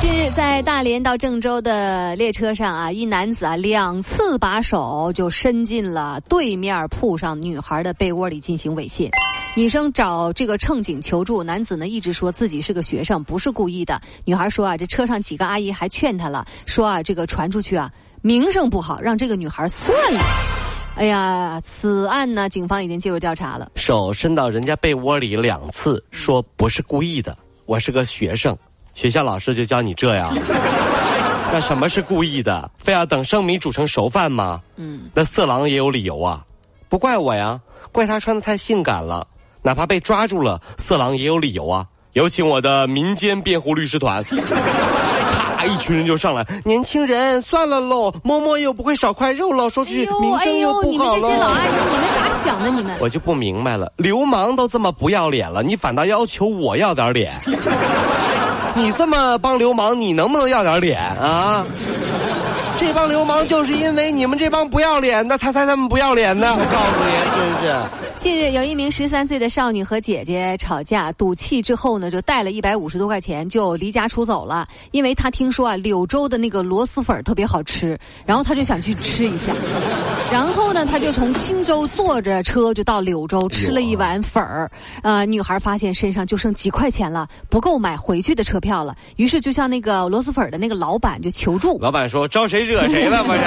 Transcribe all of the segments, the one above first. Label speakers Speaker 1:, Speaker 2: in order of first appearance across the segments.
Speaker 1: 近日，在大连到郑州的列车上啊，一男子啊两次把手就伸进了对面铺上女孩的被窝里进行猥亵。女生找这个乘警求助，男子呢一直说自己是个学生，不是故意的。女孩说啊，这车上几个阿姨还劝他了，说啊这个传出去啊名声不好，让这个女孩算了。哎呀，此案呢，警方已经介入调查了。
Speaker 2: 手伸到人家被窝里两次，说不是故意的，我是个学生。学校老师就教你这样，那什么是故意的？非要等生米煮成熟饭吗？嗯，那色狼也有理由啊，不怪我呀，怪他穿的太性感了。哪怕被抓住了，色狼也有理由啊。有请我的民间辩护律师团，咔，一群人就上来。年轻人，算了喽，摸摸又不会少块肉了，说句名声又不好了。
Speaker 1: 你们这些老阿姨，你们咋想的？你们
Speaker 2: 我就不明白了，流氓都这么不要脸了，你反倒要求我要点脸。你这么帮流氓，你能不能要点脸啊？这帮流氓就是因为你们这帮不要脸的，他才那么不要脸呢！我告诉你，真是。
Speaker 1: 近日，有一名十三岁的少女和姐姐吵架，赌气之后呢，就带了一百五十多块钱就离家出走了。因为她听说啊，柳州的那个螺蛳粉特别好吃，然后她就想去吃一下。然后呢，她就从青州坐着车就到柳州吃了一碗粉儿。呃，女孩发现身上就剩几块钱了，不够买回去的车票了。于是就向那个螺蛳粉的那个老板就求助。
Speaker 2: 老板说：“招谁惹谁了？不是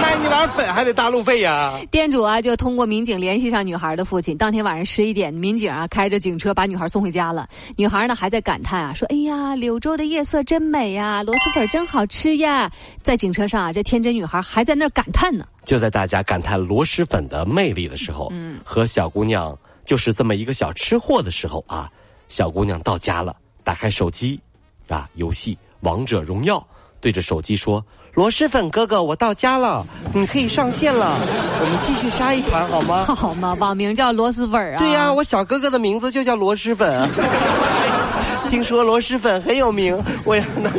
Speaker 2: 卖你碗粉还得大路费呀？”
Speaker 1: 店主啊，就通过民警联系上女孩的。父亲当天晚上十一点，民警啊开着警车把女孩送回家了。女孩呢还在感叹啊，说：“哎呀，柳州的夜色真美呀，螺蛳粉真好吃呀。”在警车上啊，这天真女孩还在那感叹呢。
Speaker 2: 就在大家感叹螺蛳粉的魅力的时候，嗯，和小姑娘就是这么一个小吃货的时候啊，小姑娘到家了，打开手机，啊，游戏王者荣耀，对着手机说。螺蛳粉哥哥，我到家了，你可以上线了，我们继续杀一盘好吗？
Speaker 1: 好吗？网名叫螺蛳粉啊。
Speaker 2: 对呀，我小哥哥的名字就叫螺蛳粉。听说螺蛳粉很有名，我也那。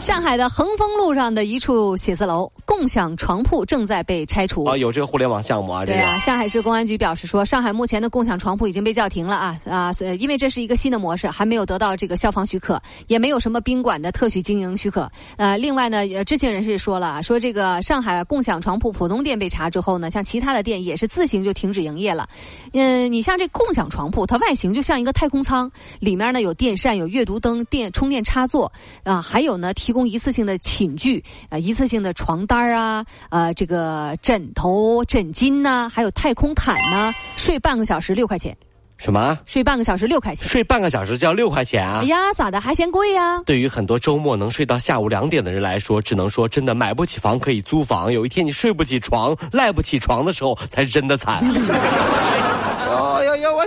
Speaker 1: 上海的恒丰路上的一处写字楼共享床铺正在被拆除。
Speaker 2: 啊，有这个互联网项目啊？
Speaker 1: 对啊，上海市公安局表示说，上海目前的共享床铺已经被叫停了啊啊，因为这是一个新的模式，还没有得到这个消防许可，也没有什么宾馆的特许经营许可。呃，另外呢，知情人士说了，说这个上海共享床铺浦东店被查之后呢，像其他的店也是自行就停止营业了。嗯，你像这共享床铺，它外形就像一个太空舱，里面呢有电扇、有阅读灯、电充电插座啊，还有呢。提供一次性的寝具，呃，一次性的床单啊，呃，这个枕头、枕巾呐，还有太空毯呢。睡半个小时六块钱，
Speaker 2: 什么？
Speaker 1: 睡半个小时六块钱？
Speaker 2: 睡半个小时就要六块钱啊？
Speaker 1: 哎呀，咋的还嫌贵呀？
Speaker 2: 对于很多周末能睡到下午两点的人来说，只能说真的买不起房可以租房。有一天你睡不起床、赖不起床的时候，才是真的惨。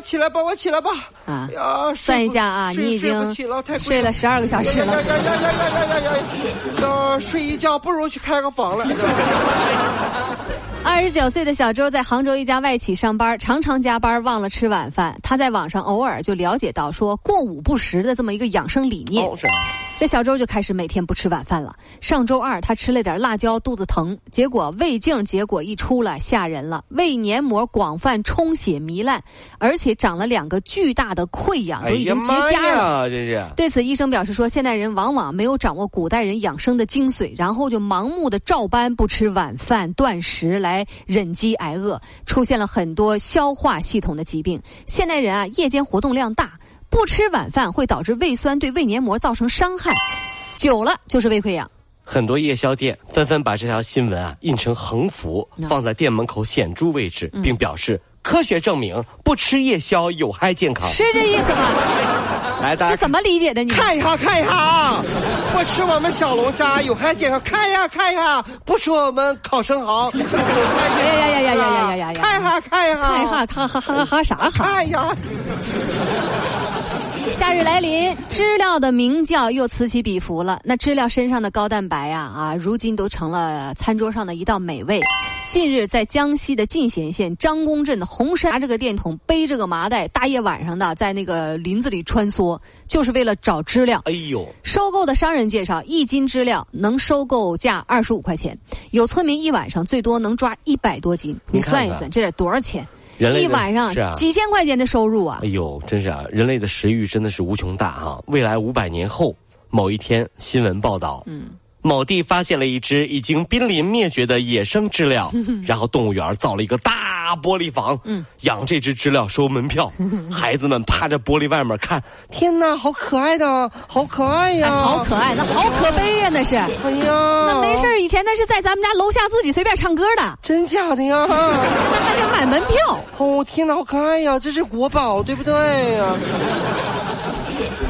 Speaker 2: 我起来吧，我起来吧。啊，
Speaker 1: 呀，算一下啊，你已经睡了十二个小时了。呀呀呀呀呀呀呀！
Speaker 2: 要睡一觉不如去开个房了。
Speaker 1: 二十九岁的小周在杭州一家外企上班，常常加班忘了吃晚饭。他在网上偶尔就了解到说过午不食的这么一个养生理念。这小周就开始每天不吃晚饭了。上周二他吃了点辣椒，肚子疼，结果胃镜结果一出来，吓人了，胃黏膜广泛充血糜烂，而且长了两个巨大的溃疡，都已经结痂了。这是。对此，医生表示说，现代人往往没有掌握古代人养生的精髓，然后就盲目的照搬不吃晚饭、断食来忍饥挨饿，出现了很多消化系统的疾病。现代人啊，夜间活动量大。不吃晚饭会导致胃酸对胃黏膜造成伤害，久了就是胃溃疡。
Speaker 2: 很多夜宵店纷纷把这条新闻啊印成横幅，放在店门口显著位置，并表示科学证明不吃夜宵有害健康。
Speaker 1: 是这意思吗？
Speaker 2: 来，大家
Speaker 1: 是怎么理解的？你
Speaker 2: 看一下，看一下啊！不吃我们小龙虾有害健康，看一下，看一下；不吃我们烤生蚝有害健康。呀呀呀呀呀呀呀！看一下，看一下，
Speaker 1: 看一下，哈哈哈哈哈啥哈？
Speaker 2: 看一下。
Speaker 1: 夏日来临，知了的鸣叫又此起彼伏了。那知了身上的高蛋白呀，啊，如今都成了餐桌上的一道美味。近日，在江西的进贤县张公镇的红山，拿着个电筒，背着个麻袋，大夜晚上的在那个林子里穿梭，就是为了找知了。哎呦！收购的商人介绍，一斤知了能收购价二十五块钱，有村民一晚上最多能抓一百多斤。你算一算，这得多少钱？一晚上几千块钱的收入啊！
Speaker 2: 哎呦，真是啊！人类的食欲真的是无穷大啊！未来五百年后，某一天新闻报道，嗯。某地发现了一只已经濒临灭绝的野生知了，然后动物园造了一个大玻璃房，养这只知了收门票，孩子们趴着玻璃外面看，天哪，好可爱的，好可爱呀，
Speaker 1: 好可爱，那好可悲呀，那是，哎呀，那没事以前那是在咱们家楼下自己随便唱歌的，
Speaker 2: 真假的呀？现
Speaker 1: 在还得买门票，
Speaker 2: 哦，天哪，好可爱呀，这是国宝，对不对呀？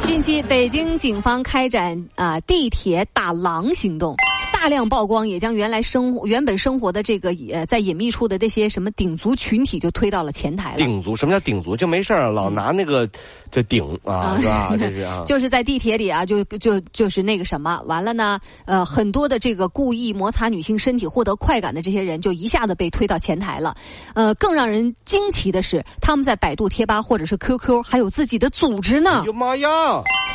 Speaker 1: 近期，北京警方开展啊地铁打狼行动。大量曝光，也将原来生活原本生活的这个呃在隐秘处的这些什么顶足群体就推到了前台了。
Speaker 2: 顶足什么叫顶足？就没事儿老拿那个这顶啊，是吧？这是啊。
Speaker 1: 就是在地铁里啊，就就就是那个什么，完了呢，呃，很多的这个故意摩擦女性身体获得快感的这些人，就一下子被推到前台了。呃，更让人惊奇的是，他们在百度贴吧或者是 QQ 还有自己的组织呢。
Speaker 2: 哟妈呀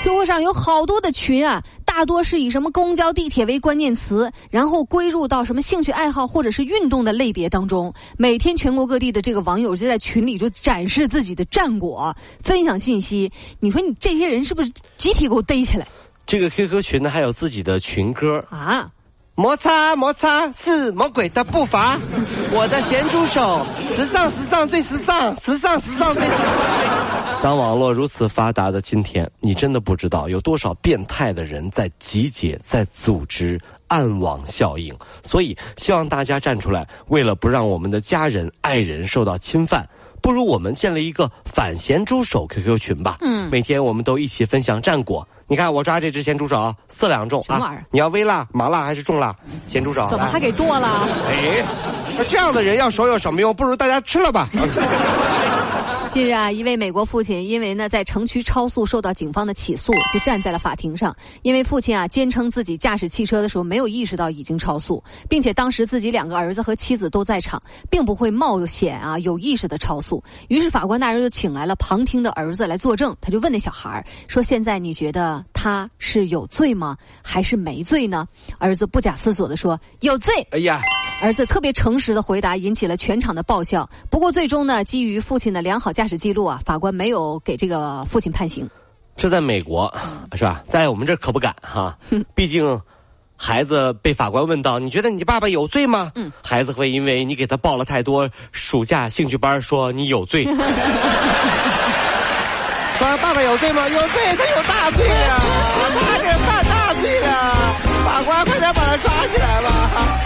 Speaker 1: ！QQ 上有好多的群啊，大多是以什么公交、地铁为关键词。然后归入到什么兴趣爱好或者是运动的类别当中，每天全国各地的这个网友就在群里就展示自己的战果，分享信息。你说你这些人是不是集体给我逮起来？
Speaker 2: 这个 QQ 群呢还有自己的群歌啊。摩擦摩擦是魔鬼的步伐，我的咸猪手，时尚时尚最时尚，时尚时尚最时尚。当网络如此发达的今天，你真的不知道有多少变态的人在集结、在组织暗网效应。所以，希望大家站出来，为了不让我们的家人、爱人受到侵犯。不如我们建立一个反咸猪手 QQ 群吧。嗯，每天我们都一起分享战果。你看我抓这只咸猪手，四两重
Speaker 1: 啊！
Speaker 2: 你要微辣、麻辣还是重辣？咸猪手
Speaker 1: 怎么还给剁了？
Speaker 2: 哎，那这样的人要手有什么用？不如大家吃了吧。
Speaker 1: 近日啊，一位美国父亲因为呢在城区超速受到警方的起诉，就站在了法庭上。因为父亲啊坚称自己驾驶汽车的时候没有意识到已经超速，并且当时自己两个儿子和妻子都在场，并不会冒险啊有意识的超速。于是法官大人就请来了旁听的儿子来作证。他就问那小孩说：“现在你觉得他是有罪吗？还是没罪呢？”儿子不假思索的说：“有罪。”哎呀，儿子特别诚实的回答引起了全场的爆笑。不过最终呢，基于父亲的良好驾驾驶记录啊，法官没有给这个父亲判刑。
Speaker 2: 这在美国是吧？在我们这可不敢哈。毕竟，孩子被法官问到：“你觉得你爸爸有罪吗？”嗯，孩子会因为你给他报了太多暑假兴趣班，说你有罪。说爸爸有罪吗？有罪，他有大罪呀！他这犯大罪了，法官快点把他抓起来吧。